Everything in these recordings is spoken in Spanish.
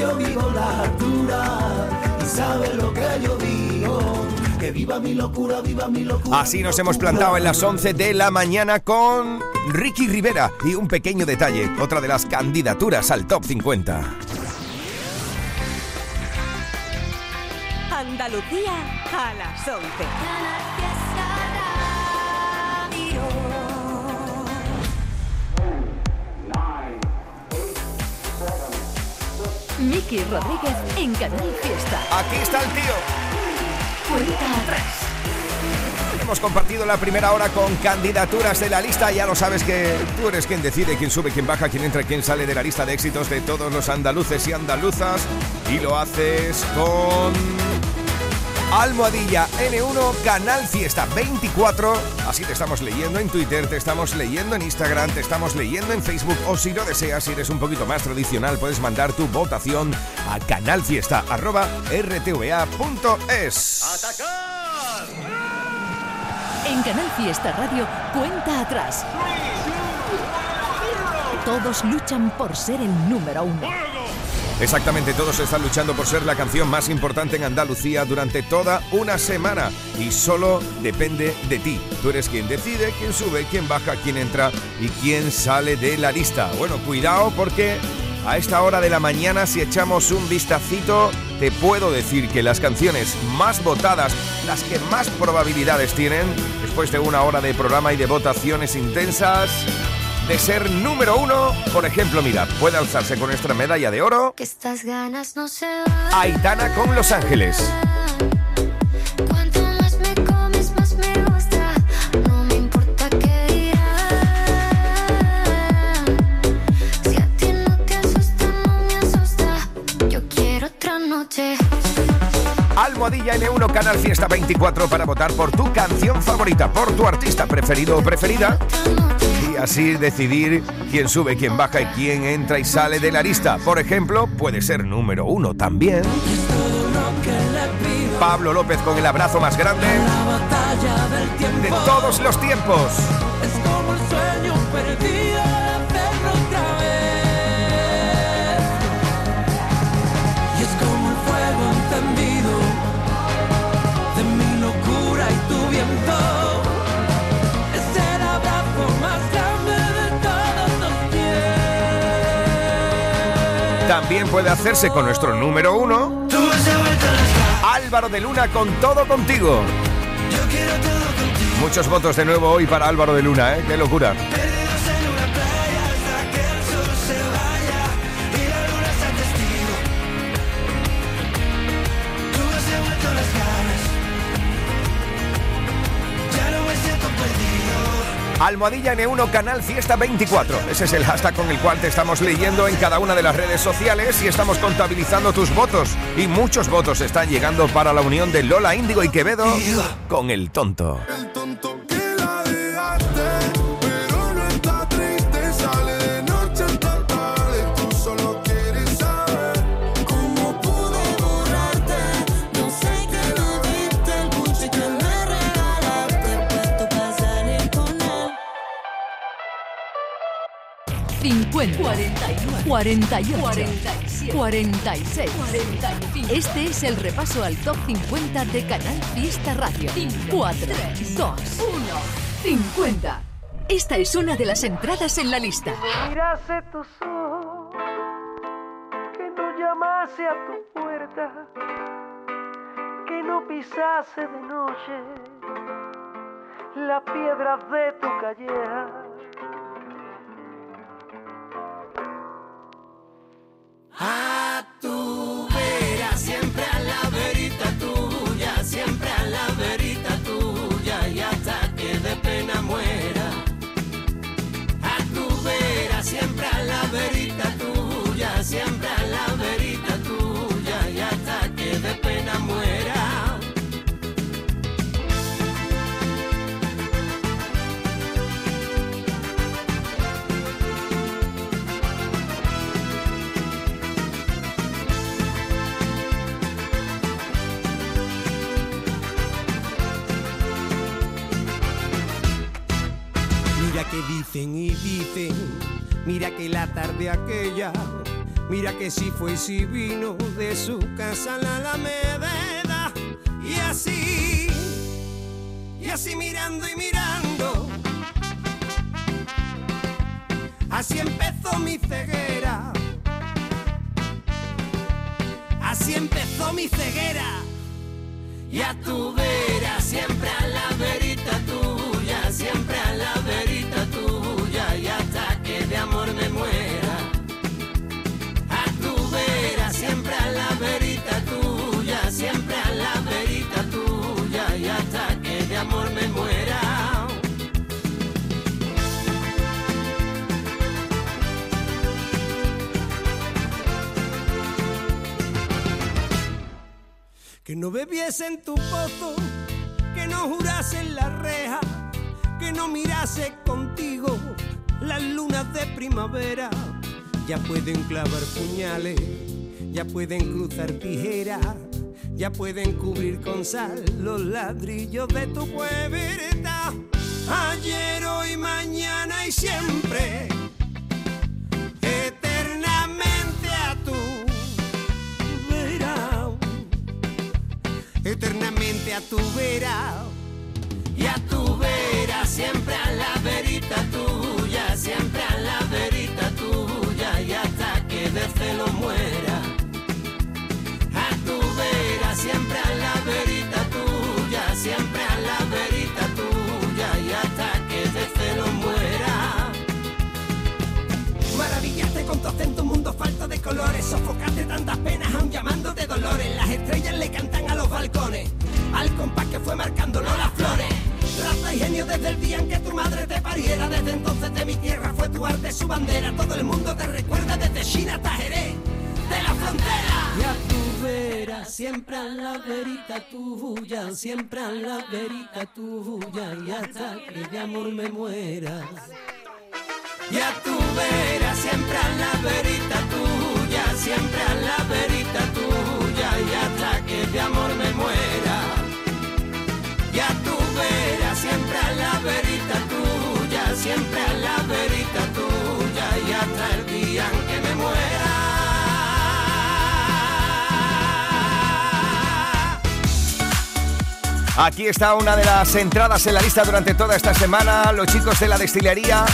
yo vivo la altura y sabe lo que yo digo. Que viva mi locura, viva mi locura. Así nos hemos plantado en las 11 de la mañana con Ricky Rivera y un pequeño detalle, otra de las candidaturas al top 50. Andalucía a las 11. Miki Rodríguez en Canal Fiesta. Aquí está el tío. Cuenta atrás. Hemos compartido la primera hora con candidaturas de la lista. Ya lo sabes que tú eres quien decide quién sube, quién baja, quién entra, quién sale de la lista de éxitos de todos los andaluces y andaluzas. Y lo haces con Almohadilla N1 Canal Fiesta 24. Así te estamos leyendo en Twitter, te estamos leyendo en Instagram, te estamos leyendo en Facebook o si lo deseas, si eres un poquito más tradicional, puedes mandar tu votación a canalfiesta.rtva.es. En Canal Fiesta Radio, cuenta atrás. Todos luchan por ser el número uno. Exactamente, todos están luchando por ser la canción más importante en Andalucía durante toda una semana y solo depende de ti. Tú eres quien decide, quién sube, quién baja, quién entra y quién sale de la lista. Bueno, cuidado porque a esta hora de la mañana si echamos un vistacito te puedo decir que las canciones más votadas, las que más probabilidades tienen, después de una hora de programa y de votaciones intensas, de ser número uno. Por ejemplo, mira, puede alzarse con nuestra medalla de oro Que estas ganas no se van. Aitana con Los Ángeles. Almohadilla N1 Canal Fiesta 24 para votar por tu canción favorita, por tu artista preferido o preferida. Así decidir quién sube, quién baja y quién entra y sale de la lista. Por ejemplo, puede ser número uno también. Pablo López con el abrazo más grande de todos los tiempos. Es como el sueño perdido También puede hacerse con nuestro número uno, Álvaro de Luna con todo contigo. Muchos votos de nuevo hoy para Álvaro de Luna, ¿eh? Qué locura. Almohadilla N1 Canal Fiesta 24. Ese es el hashtag con el cual te estamos leyendo en cada una de las redes sociales y estamos contabilizando tus votos. Y muchos votos están llegando para la unión de Lola Índigo y Quevedo con el tonto. El tonto 50, 41, 48, 47, 46, 45. Este es el repaso al top 50 de Canal Fiesta Radio. 4, 2, 1, 50. Esta es una de las entradas en la lista. Mirase tus ojos, que no llamase a tu puerta, que no pisase de noche las piedras de tu calleja. A y dicen, mira que la tarde aquella Mira que si fue y si vino de su casa la Alameda. Y así, y así mirando y mirando. Así empezó mi ceguera. Así empezó mi ceguera. Y a tu vera, siempre a la verita tuya, no bebiese en tu pozo, que no jurase en la reja, que no mirase contigo las lunas de primavera. Ya pueden clavar puñales, ya pueden cruzar tijeras, ya pueden cubrir con sal los ladrillos de tu puerta. Ayer, hoy, mañana y siempre, eternamente a tu vera. Y a tu vera, siempre a la verita colores. Sofocaste tantas penas, aún llamándote dolores. Las estrellas le cantan a los balcones. Al compás que fue marcándolo las flores. Raza y genio desde el día en que tu madre te pariera. Desde entonces de mi tierra fue tu arte su bandera. Todo el mundo te recuerda desde China hasta Jerez. De la frontera. Y a tu vera, siempre a la verita tuya. Siempre a la verita tuya. Y hasta que de amor me muera. Y a tu vera, siempre a la verita tuya, siempre a la verita tuya, y hasta que de amor me muera. Y a tu vera, siempre a la verita tuya, siempre a la verita tuya, y hasta el día en que me muera. Aquí está una de las entradas en la lista durante toda esta semana. Los chicos de la destilería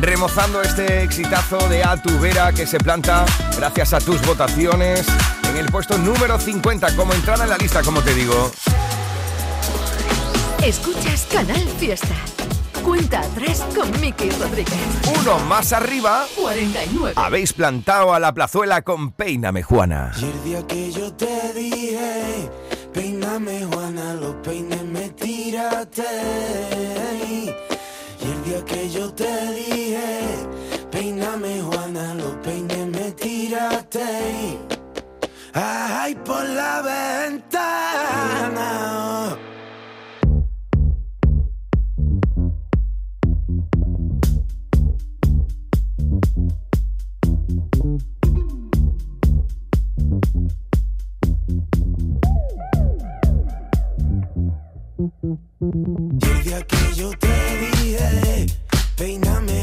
remozando este exitazo de A tu Vera que se planta gracias a tus votaciones en el puesto número 50 como entrada en la lista, como te digo. Escuchas Canal Fiesta. Cuenta atrás con Miki Rodríguez. Uno más arriba, 49. habéis plantado a la plazuela con Peíname Juana. Y el día que yo te dije, peíname Juana, los peines me tiraste. Tiraste. Ay, por la ventana. Día que yo te dije, peíname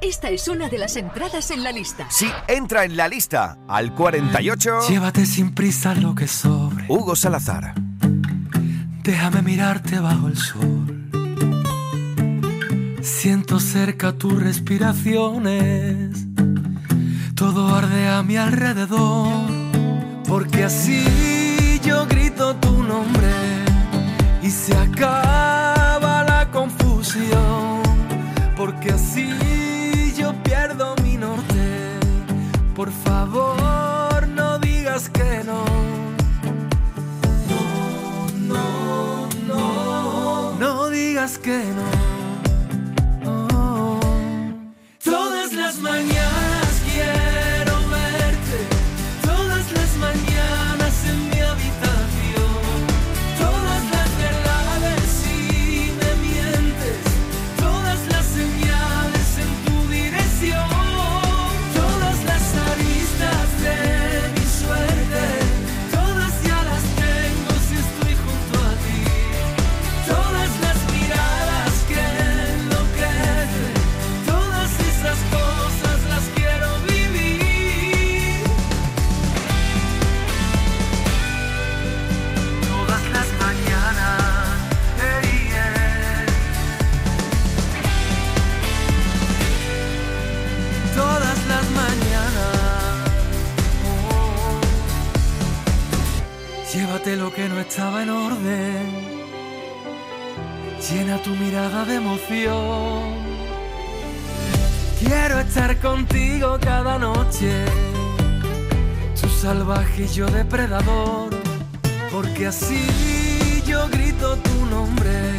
Esta es una de las entradas en la lista. Sí, entra en la lista. Al 48. Llévate sin prisa lo que sobre. Hugo Salazar. Déjame mirarte bajo el sol. Siento cerca tus respiraciones. Todo arde a mi alrededor. Porque así yo grito tu nombre y se acaba digas que no. tu mirada de emoción. Quiero estar contigo cada noche, tu salvaje y yo depredador, porque así yo grito tu nombre.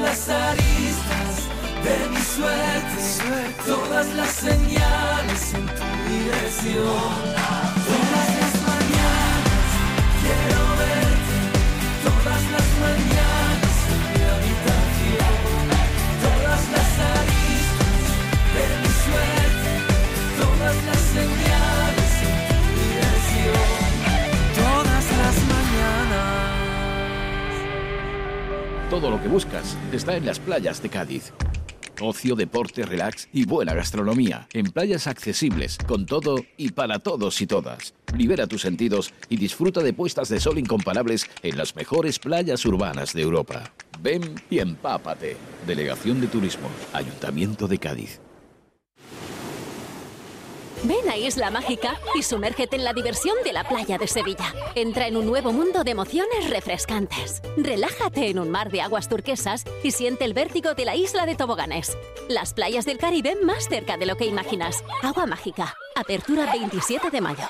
las aristas de mi suerte, todas las señales en tu dirección. Buscas está en las playas de Cádiz. Ocio, deporte, relax y buena gastronomía. En playas accesibles, con todo y para todos y todas. Libera tus sentidos y disfruta de puestas de sol incomparables en las mejores playas urbanas de Europa. Ven y empápate. Delegación de Turismo, Ayuntamiento de Cádiz. Ven a Isla Mágica y sumérgete en la diversión de la playa de Sevilla. Entra en un nuevo mundo de emociones refrescantes. Relájate en un mar de aguas turquesas y siente el vértigo de la isla de toboganes. Las playas del Caribe más cerca de lo que imaginas. Agua Mágica. Apertura 27 de mayo.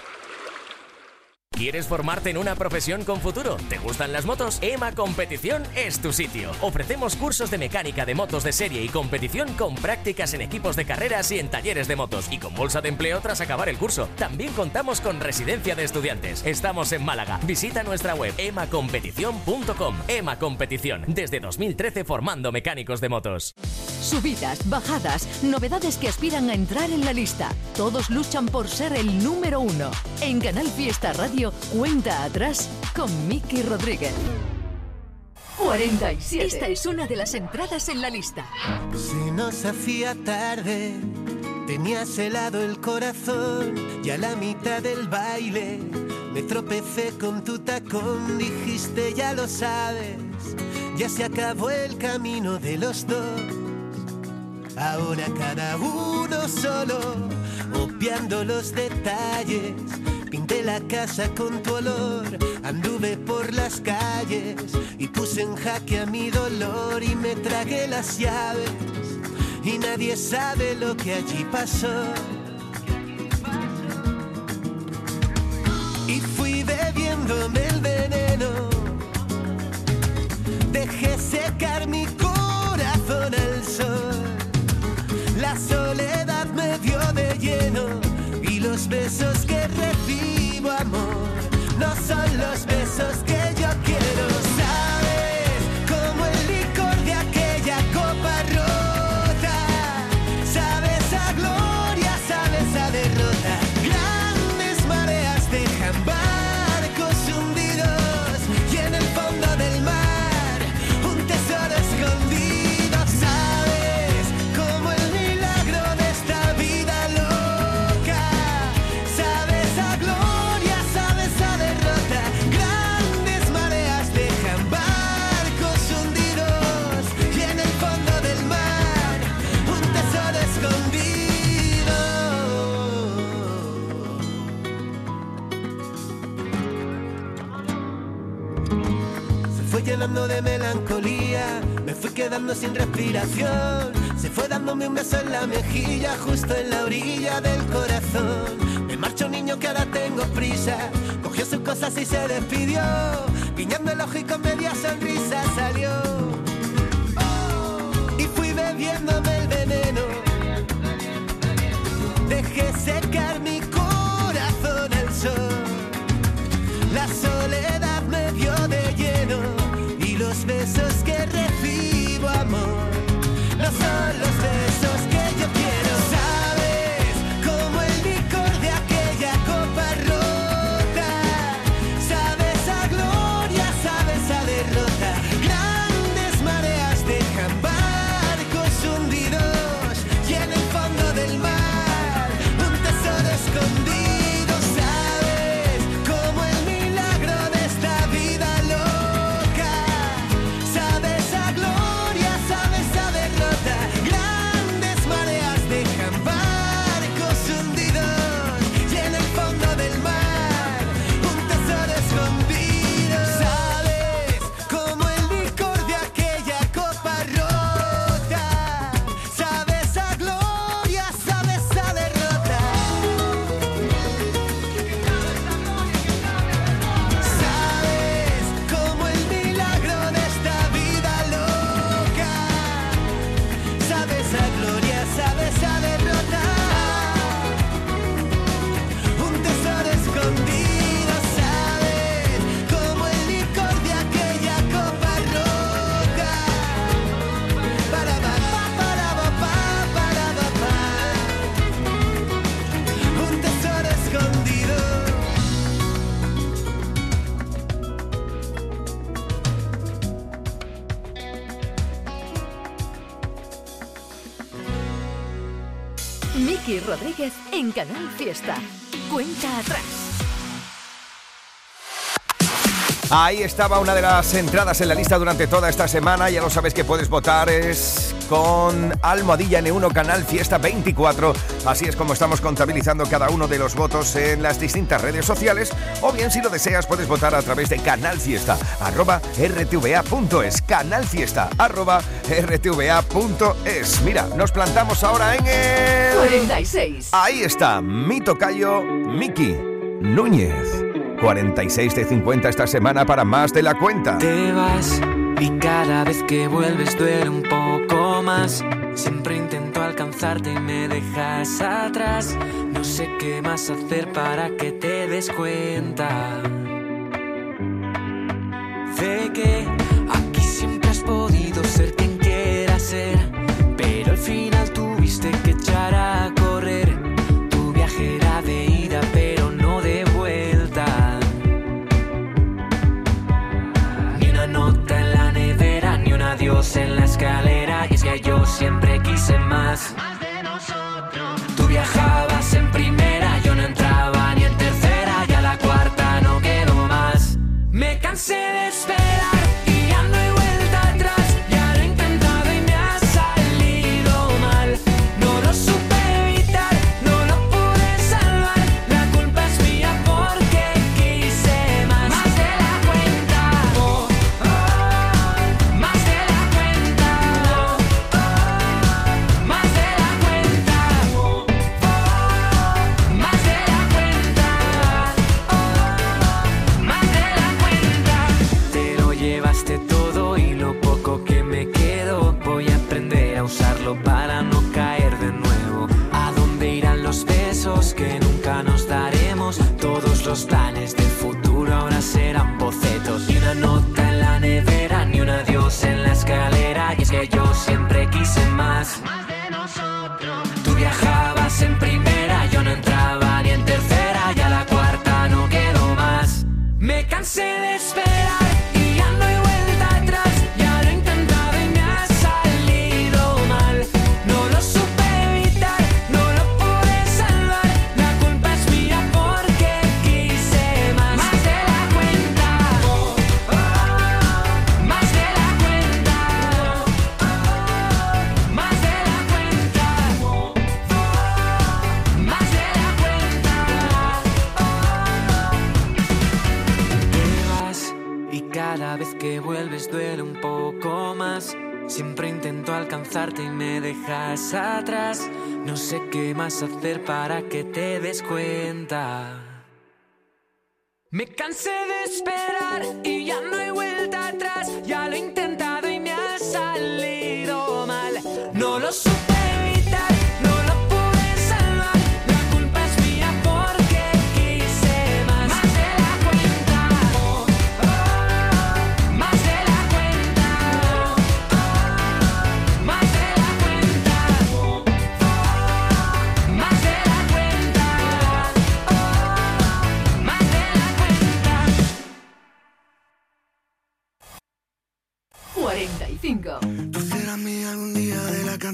¿Quieres formarte en una profesión con futuro? ¿Te gustan las motos? EMA Competición es tu sitio. Ofrecemos cursos de mecánica de motos de serie y competición con prácticas en equipos de carreras y en talleres de motos y con bolsa de empleo tras acabar el curso. También contamos con residencia de estudiantes. Estamos en Málaga. Visita nuestra web emacompetición.com. EMA Competición, desde 2013 formando mecánicos de motos. Subidas, bajadas, novedades que aspiran a entrar en la lista. Todos luchan por ser el número uno. En Canal Fiesta Radio, cuenta atrás con Miki Rodríguez. 47. Esta es una de las entradas en la lista. Se nos hacía tarde, tenías helado el corazón y a la mitad del baile me tropecé con tu tacón, dijiste ya lo sabes, ya se acabó el camino de los dos. Ahora cada uno solo, obviando los detalles. La casa con tu olor, anduve por las calles y puse en jaque a mi dolor y me tragué las llaves. Y nadie sabe lo que allí pasó. Y fui bebiéndome el veneno. Dejé secar mi corazón al sol. La soledad me dio de lleno y los besos de melancolía, me fui quedando sin respiración. Se fue dándome un beso en la mejilla, justo en la orilla del corazón. Me marchó un niño que ahora tengo prisa, cogió sus cosas y se despidió. Guiñando el ojo y con media sonrisa salió. Y fui bebiéndome el veneno. Dejé secar mi Canal Fiesta. Cuenta atrás. Ahí estaba una de las entradas en la lista durante toda esta semana. Ya lo sabes que puedes votar. Es con Almohadilla N1 Canal Fiesta 24 Así es como estamos contabilizando cada uno de los votos en las distintas redes sociales o bien si lo deseas puedes votar a través de Canal Fiesta arroba rtva.es Canal Fiesta arroba rtva.es Mira, nos plantamos ahora en el... 46. Ahí está, mi tocayo Miki Núñez. 46 de 50 esta semana para más de la cuenta. Te vas y cada vez que vuelves duele un poco más. Siempre intento alcanzarte y me dejas atrás. No sé qué más hacer para que te des cuenta. Que Yes. yo siempre atrás. No sé qué más hacer para que te des cuenta. Me cansé de esperar y ya no hay vuelta atrás. Ya lo he intentado y me ha salido mal. No lo supe.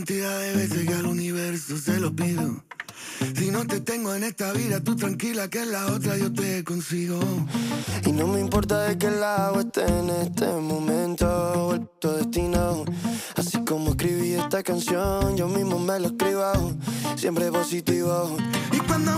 cantidad de veces que al universo se lo pido. Si no te tengo en esta vida, tú tranquila que en la otra yo te consigo. Y no me importa de qué lado esté en este momento, vuelto destino. Así como escribí esta canción, yo mismo me lo escribo, siempre positivo. Y cuando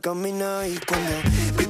caminar y cuando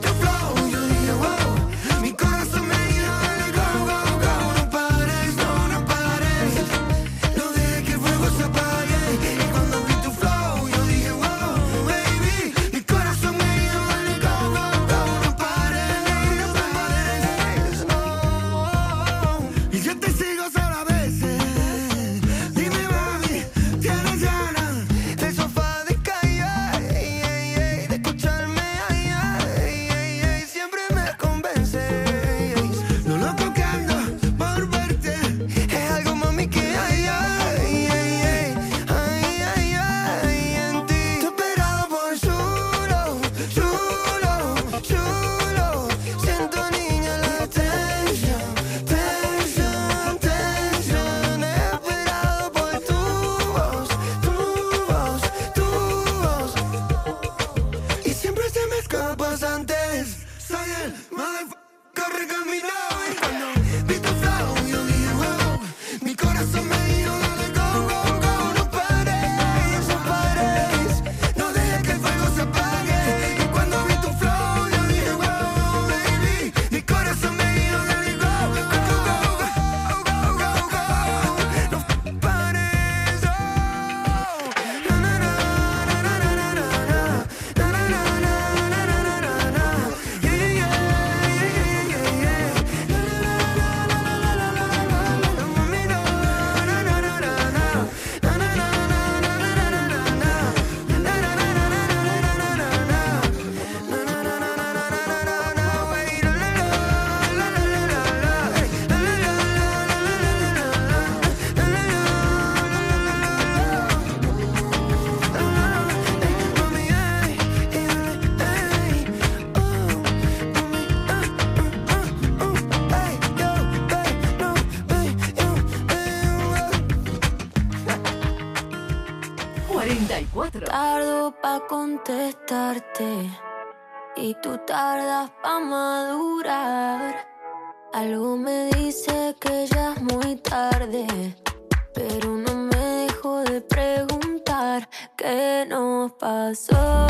tú tardas pa' madurar. Algo me dice que ya es muy tarde, pero no me dejo de preguntar qué nos pasó.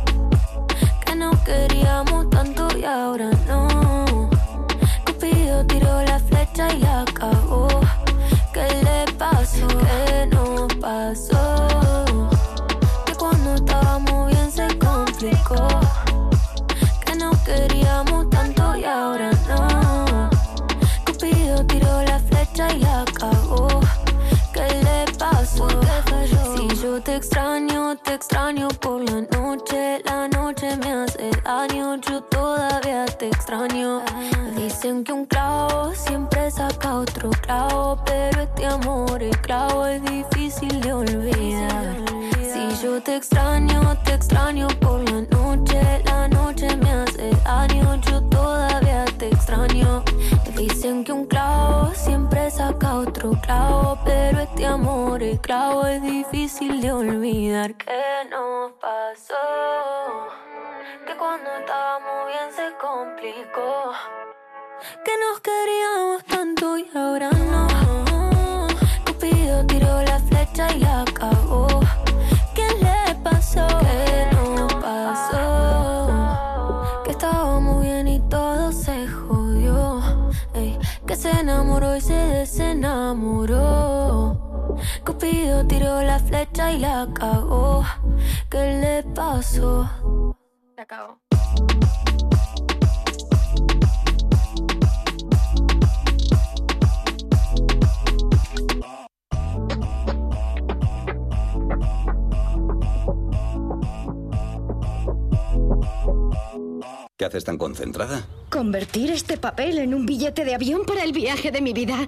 Que no queríamos tanto y ahora no. Cupido tiró la flecha y la acabó. ¿Qué le pasó? ¿Qué nos pasó? Que cuando estábamos bien se complicó. Que no queríamos tanto y ahora no. Cupido tiró la flecha y la acabó. ¿Qué le pasó? Si yo te extraño, te extraño por la este amor, el clavo es difícil de olvidar. Si yo te extraño, te extraño por la noche. La noche me hace daño, yo todavía te extraño. Dicen que un clavo siempre saca otro clavo, pero este amor, el clavo es difícil de olvidar. ¿Qué nos pasó? Que cuando estábamos bien se complicó. Que nos queríamos tanto y ahora no. Tiró la flecha y la acabó. ¿Qué le pasó? ¿Qué nos pasó? Que estábamos bien y todo se jodió. Que se enamoró y se desenamoró. Cupido tiró la flecha y la cagó. ¿Qué le pasó? La cagó. ¿Qué haces tan concentrada? Convertir este papel en un billete de avión para el viaje de mi vida.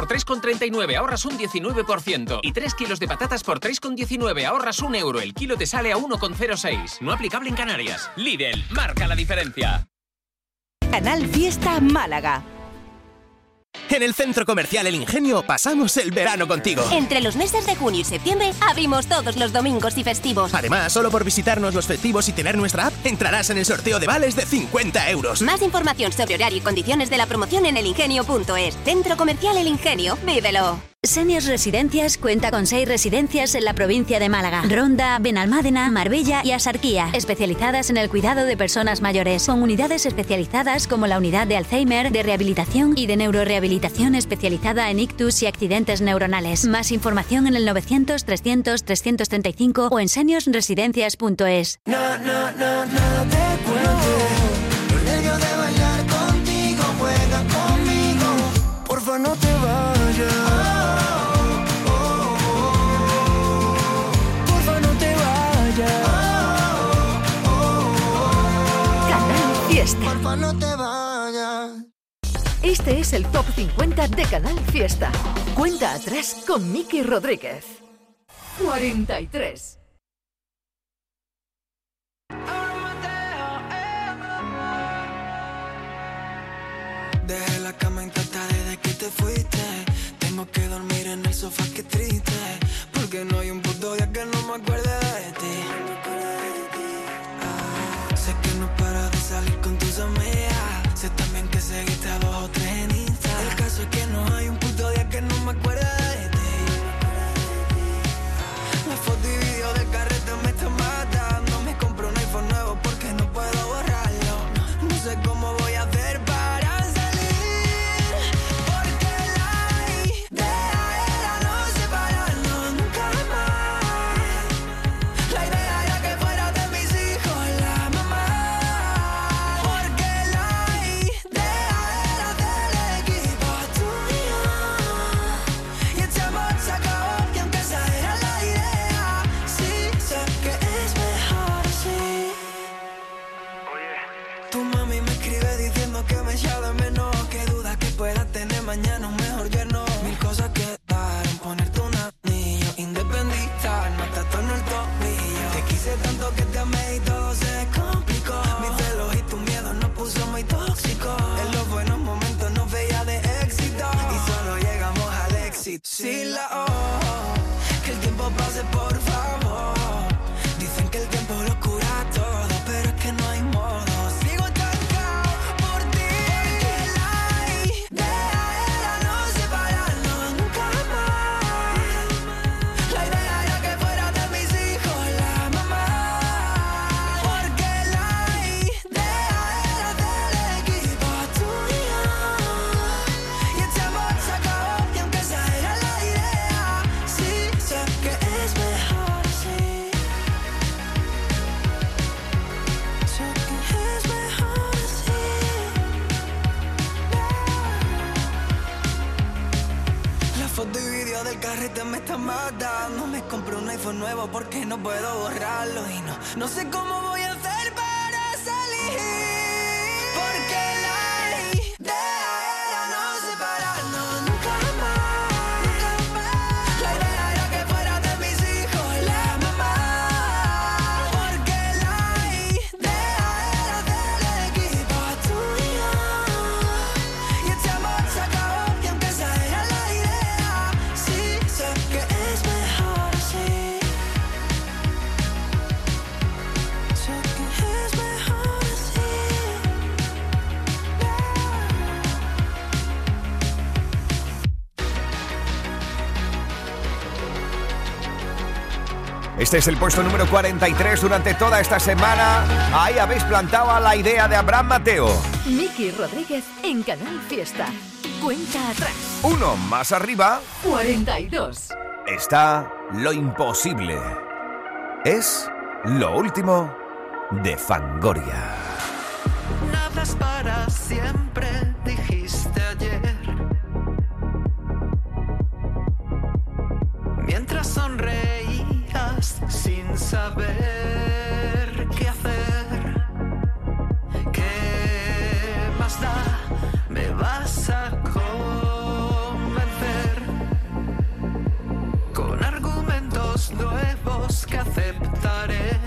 3,39, ahorras un 19%. Y 3 kilos de patatas por 3,19, ahorras un euro. El kilo te sale a 1,06. No aplicable en Canarias. Lidl, marca la diferencia. Canal Fiesta Málaga. En el Centro Comercial El Ingenio pasamos el verano contigo. Entre los meses de junio y septiembre abrimos todos los domingos y festivos. Además, solo por visitarnos los festivos y tener nuestra app, entrarás en el sorteo de vales de 50 euros. Más información sobre horario y condiciones de la promoción en elingenio.es. Centro Comercial El Ingenio. Vívelo. Seniors Residencias cuenta con seis residencias en la provincia de Málaga, Ronda, Benalmádena, Marbella y Asarquía, especializadas en el cuidado de personas mayores, con unidades especializadas como la unidad de Alzheimer, de rehabilitación y de neurorehabilitación especializada en ictus y accidentes neuronales. Más información en el 900 300 335 o en seniorsresidencias.es. No, no, no, Porfa, no te vayas. Este es el Top 50 de Canal Fiesta. Cuenta atrás con Miki Rodríguez. 43. Dejé la cama intacta desde que te fuiste. Tengo que dormir en el sofá, que carrete me está matando. Me compré un iPhone nuevo porque no puedo borrarlo. Y no, no sé cómo voy a Este es el puesto número 43 durante toda esta semana. Ahí habéis plantado la idea de Abraham Mateo. Miki Rodríguez en Canal Fiesta. Cuenta atrás. Uno más arriba. 42. Está lo imposible. Es lo último de Fangoria. Nada es para siempre sin saber qué hacer. ¿Qué más da? Me vas a convencer con argumentos nuevos que aceptaré.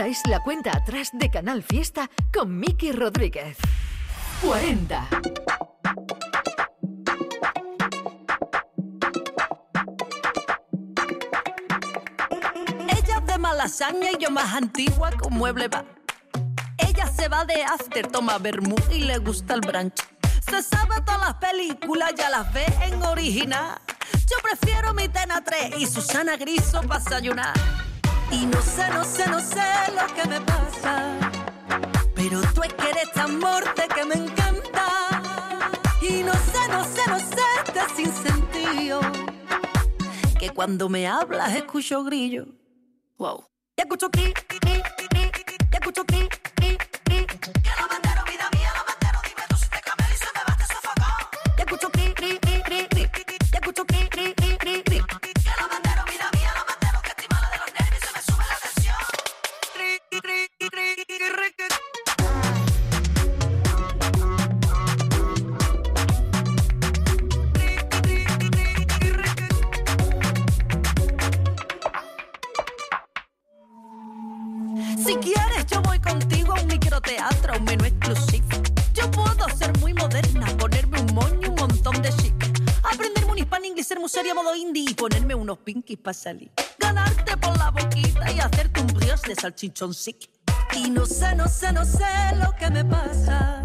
Esta es la cuenta atrás de Canal Fiesta con Miki Rodríguez. 40. Ella es de malasaña y yo más antigua con mueble va. Ella se va de after, toma vermú y le gusta el brunch. Se sabe todas las películas, ya las ve en original. Yo prefiero mi Tena 3 y Susana Griso para desayunar. Y no sé, no sé, no sé lo que me pasa. Pero tú es que eres tan morte que me encanta. Y no sé, no sé, no sé, este sin sentido. Que cuando me hablas escucho grillo. Wow. Y escucho ki, y escucho ki, unos pinkies para salir. Ganarte por la boquita y hacerte un brioche de salchichón sick. Y no sé, no sé, no sé lo que me pasa.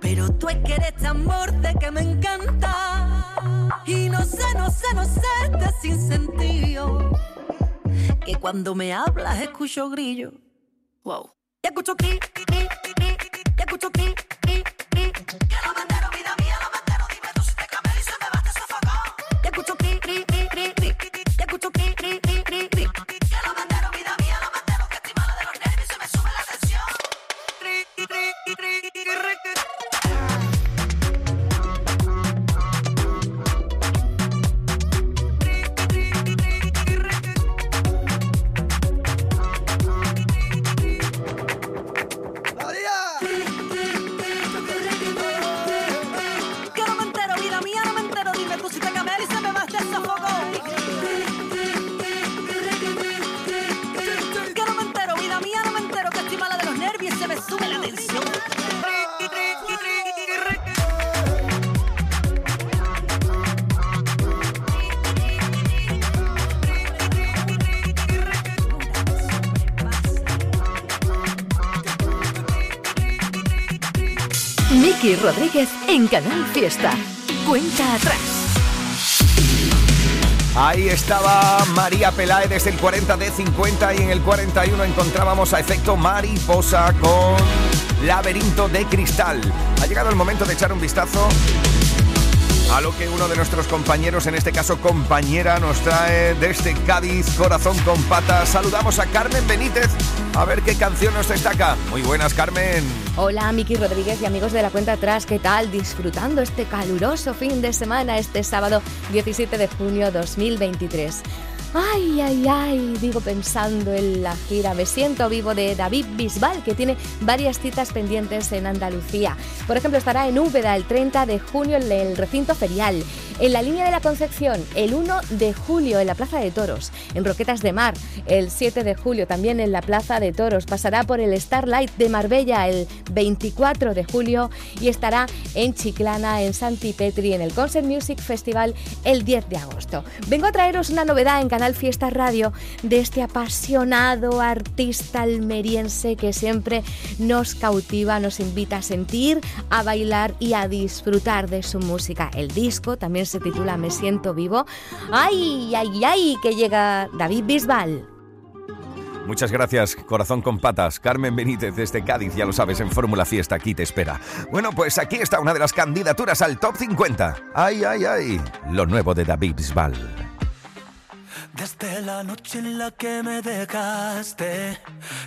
Pero tú es que eres tan morte que me encanta. Y no sé, no sé, no sé, este sin sentido que cuando me hablas escucho grillo. Wow. Y escucho ki, y escucho ki, Rodríguez en Canal Fiesta. Cuenta atrás. Ahí estaba María Peláez desde el 40 de 50 y en el 41 encontrábamos a efecto mariposa con laberinto de cristal. Ha llegado el momento de echar un vistazo a lo que uno de nuestros compañeros, en este caso compañera, nos trae desde Cádiz, corazón con patas. Saludamos a Carmen Benítez a ver qué canción nos destaca. Muy buenas, Carmen. Hola, Miki Rodríguez y amigos de la cuenta atrás, ¿qué tal? Disfrutando este caluroso fin de semana, este sábado 17 de junio 2023. Ay, ay, ay, digo pensando en la gira Me siento vivo de David Bisbal, que tiene varias citas pendientes en Andalucía. Por ejemplo, estará en Úbeda el 30 de junio en el recinto ferial, en la línea de la Concepción el 1 de julio en la Plaza de Toros, en Roquetas de Mar el 7 de julio también en la Plaza de Toros, pasará por el Starlight de Marbella el 24 de julio y estará en Chiclana, en Santipetri, en el Concert Music Festival el 10 de agosto. Vengo a traeros una novedad en Canal Fiesta Radio de este apasionado artista almeriense que siempre nos cautiva, nos invita a sentir, a bailar y a disfrutar de su música. El disco también se titula Me siento vivo. ¡Ay, ay, ay! Que llega David Bisbal. Muchas gracias, corazón con patas. Carmen Benítez desde Cádiz, ya lo sabes, en Fórmula Fiesta, aquí te espera. Bueno, pues aquí está una de las candidaturas al Top 50. ¡Ay, ay, ay! Lo nuevo de David Bisbal. Desde la noche en la que me dejaste,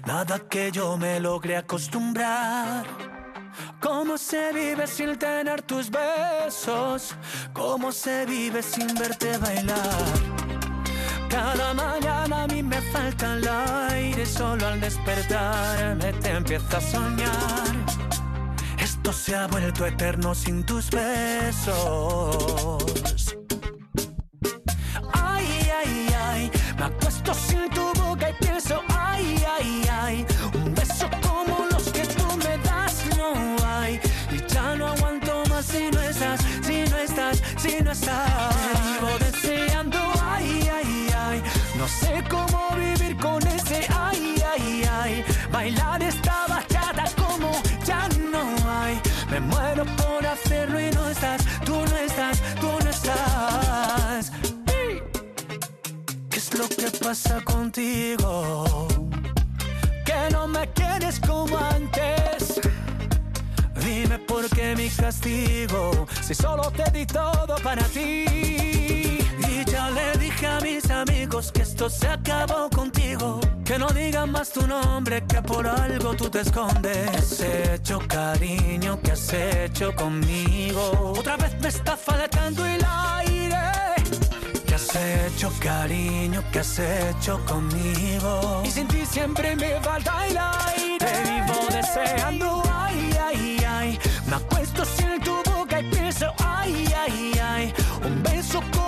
nada que yo me logre acostumbrar. ¿Cómo se vive sin tener tus besos? ¿Cómo se vive sin verte bailar? Cada mañana a mí me falta el aire, solo al despertarme te empiezo a soñar. Esto se ha vuelto eterno sin tus besos. Ay, ay, ay, me acuesto sin tu boca y pienso, ay, ay, ay, un beso como los si no estás, si no estás, si no estás. Te vivo deseando, ay, ay, ay, no sé cómo vivir con ese, ay, ay, ay, bailar esta bachata como ya no hay. Me muero por hacerlo y no estás, tú no estás, tú no estás. es lo que pasa contigo? Que no me quieres como antes. Dime por qué mi castigo, si solo te di todo para ti. Y ya le dije a mis amigos que esto se acabó contigo. Que no digan más tu nombre, que por algo tú te escondes. ¿Qué has hecho, cariño? ¿Qué has hecho conmigo? Otra vez me está faltando el aire. ¿Qué has hecho, cariño? ¿Qué has hecho conmigo? Y sin ti siempre me falta el aire. Te vivo deseando, ay, ay, ay. Me acuesto sin tu boca y pienso, ay, ay, ay. Un beso como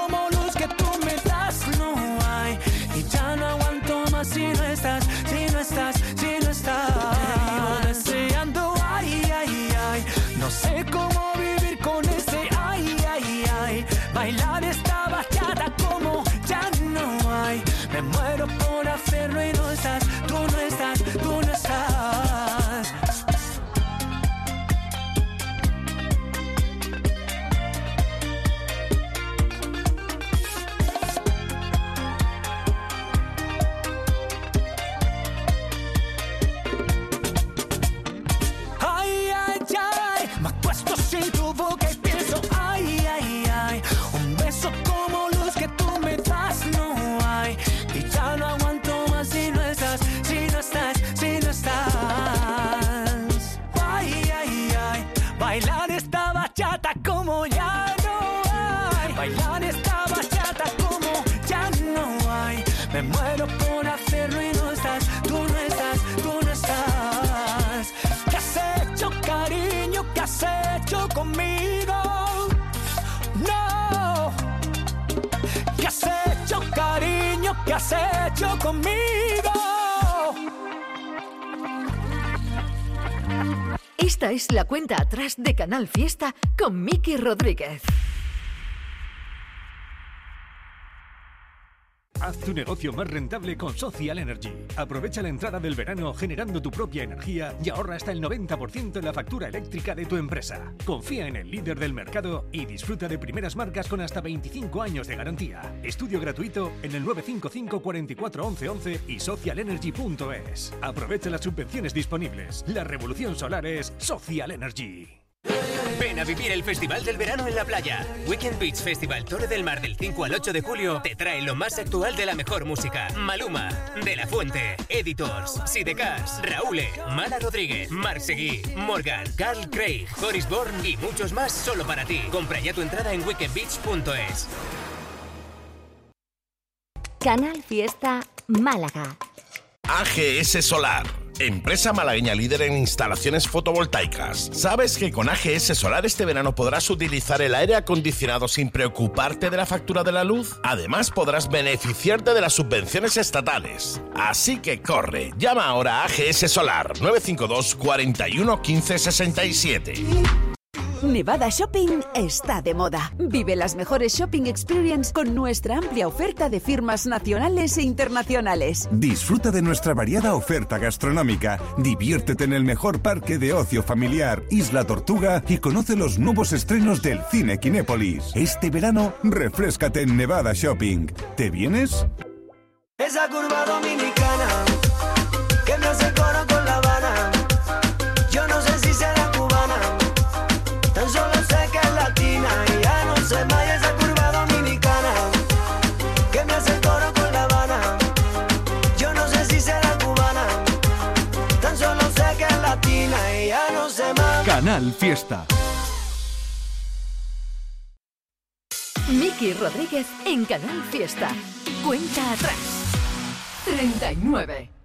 has hecho conmigo? Esta es la cuenta atrás de Canal Fiesta con Miki Rodríguez. Tu negocio más rentable con Social Energy. Aprovecha la entrada del verano generando tu propia energía y ahorra hasta el 90% en la factura eléctrica de tu empresa. Confía en el líder del mercado y disfruta de primeras marcas con hasta 25 años de garantía. Estudio gratuito en el 955 44 11 11 y socialenergy.es. Aprovecha las subvenciones disponibles. La revolución solar es Social Energy. Ven a vivir el Festival del Verano en la playa. Weekend Beach Festival Torre del Mar del 5 al 8 de julio te trae lo más actual de la mejor música. Maluma, De La Fuente, Editors, Sidecas, Raúl, Mala Rodríguez, Marc Seguí, Morgan, Carl Craig, Horis Bourne y muchos más solo para ti. Compra ya tu entrada en weekendbeach.es. Canal Fiesta Málaga. AGS Solar. Empresa malagueña líder en instalaciones fotovoltaicas. ¿Sabes que con AGS Solar este verano podrás utilizar el aire acondicionado sin preocuparte de la factura de la luz? Además podrás beneficiarte de las subvenciones estatales. Así que corre, llama ahora a AGS Solar 952 41 15 67. Nevada Shopping está de moda. Vive las mejores shopping experience con nuestra amplia oferta de firmas nacionales e internacionales. Disfruta de nuestra variada oferta gastronómica, diviértete en el mejor parque de ocio familiar, Isla Tortuga y conoce los nuevos estrenos del cine Kinépolis. Este verano, refrescate en Nevada Shopping. ¿Te vienes? Esa curva dominicana Canal Fiesta. Miki Rodríguez en Canal Fiesta. Cuenta atrás. 39.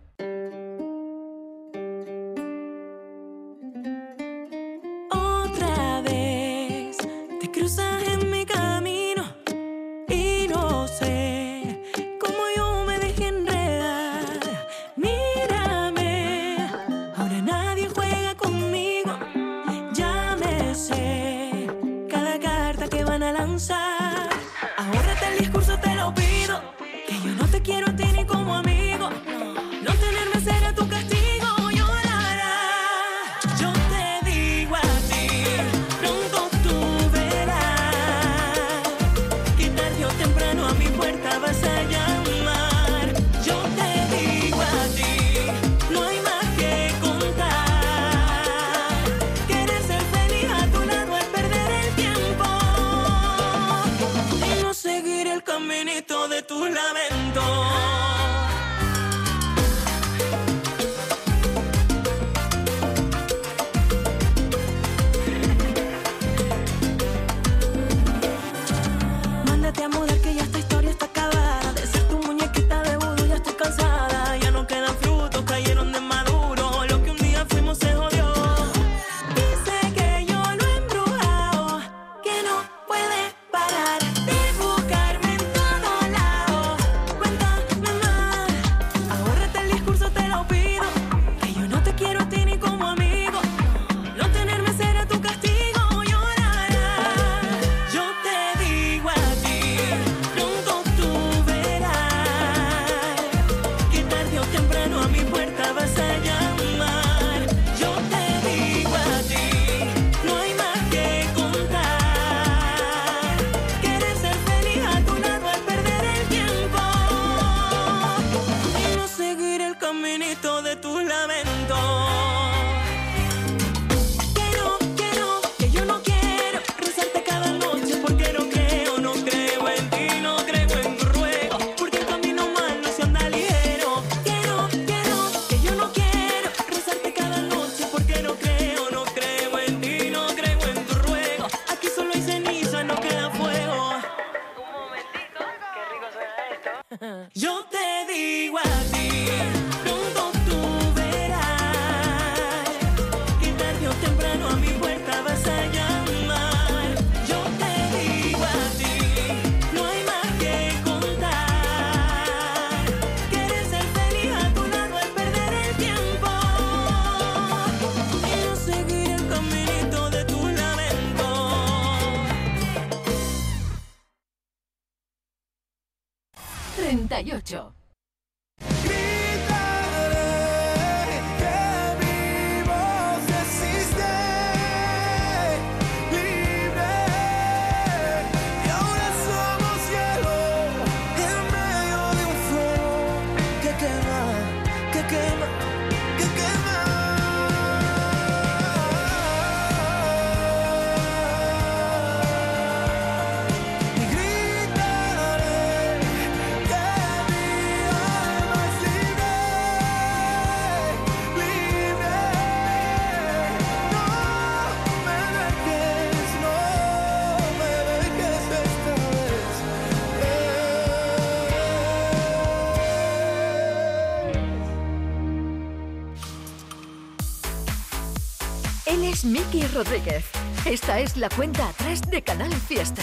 es Miki Rodríguez. Esta es la cuenta atrás de Canal Fiesta.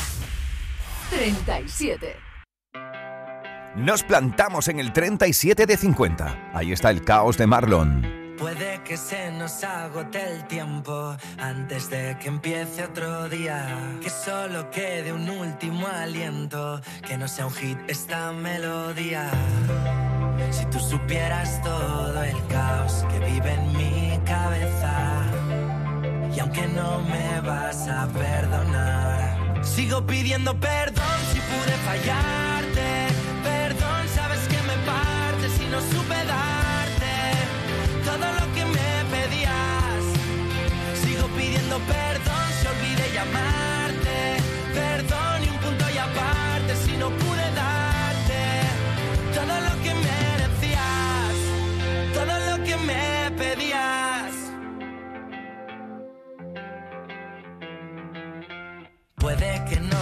37. Nos plantamos en el 37 de 50. Ahí está el caos de Marlon. Puede que se nos agote el tiempo antes de que empiece otro día. Que solo quede un último aliento, que no sea un hit esta melodía. Si tú supieras todo el caos que vive en mi cabeza y aunque no me vas a perdonar, sigo pidiendo perdón si pude fallarte. Perdón, sabes que me partes si no supe darte todo lo que me pedías. Sigo pidiendo perdón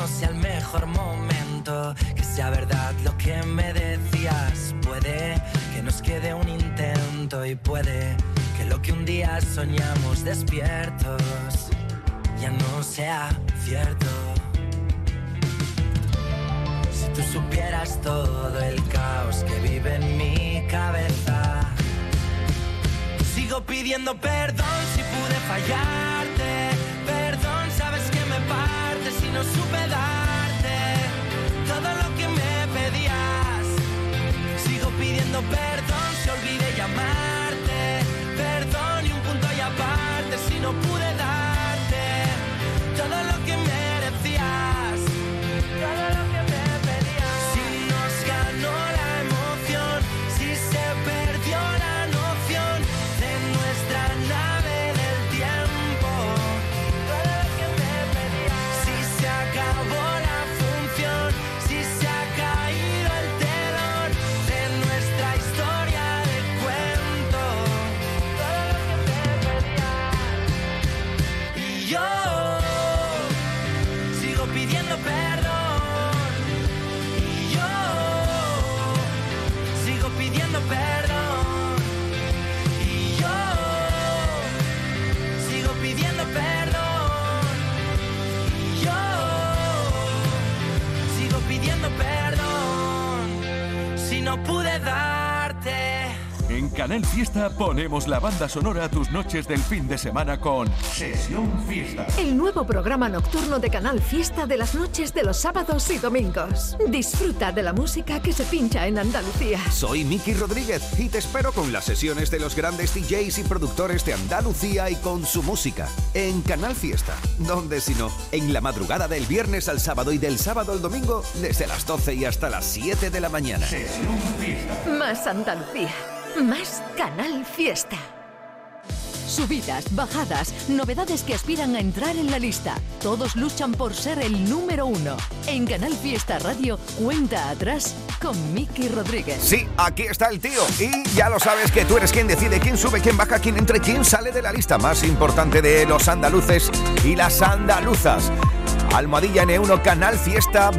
sea el mejor momento, que sea verdad lo que me decías. Puede que nos quede un intento y puede que lo que un día soñamos despiertos ya no sea cierto. Si tú supieras todo el caos que vive en mi cabeza, sigo pidiendo perdón si pude fallarte, perdón, sabes que no supe darte todo lo que me pedías. Sigo pidiendo perdón. Fiesta ponemos la banda sonora a tus noches del fin de semana con Sesión Fiesta. El nuevo programa nocturno de Canal Fiesta de las noches de los sábados y domingos. Disfruta de la música que se pincha en Andalucía. Soy Miki Rodríguez y te espero con las sesiones de los grandes DJs y productores de Andalucía y con su música en Canal Fiesta. Donde si no, en la madrugada del viernes al sábado y del sábado al domingo desde las 12 y hasta las 7 de la mañana. Más Andalucía. Más Canal Fiesta. Subidas, bajadas, novedades que aspiran a entrar en la lista. Todos luchan por ser el número uno. En Canal Fiesta Radio, cuenta atrás con Miki Rodríguez. Sí, aquí está el tío. Y ya lo sabes que tú eres quien decide quién sube, quién baja, quién entra y quién sale de la lista más importante de los andaluces y las andaluzas. Almohadilla N1 Canal Fiesta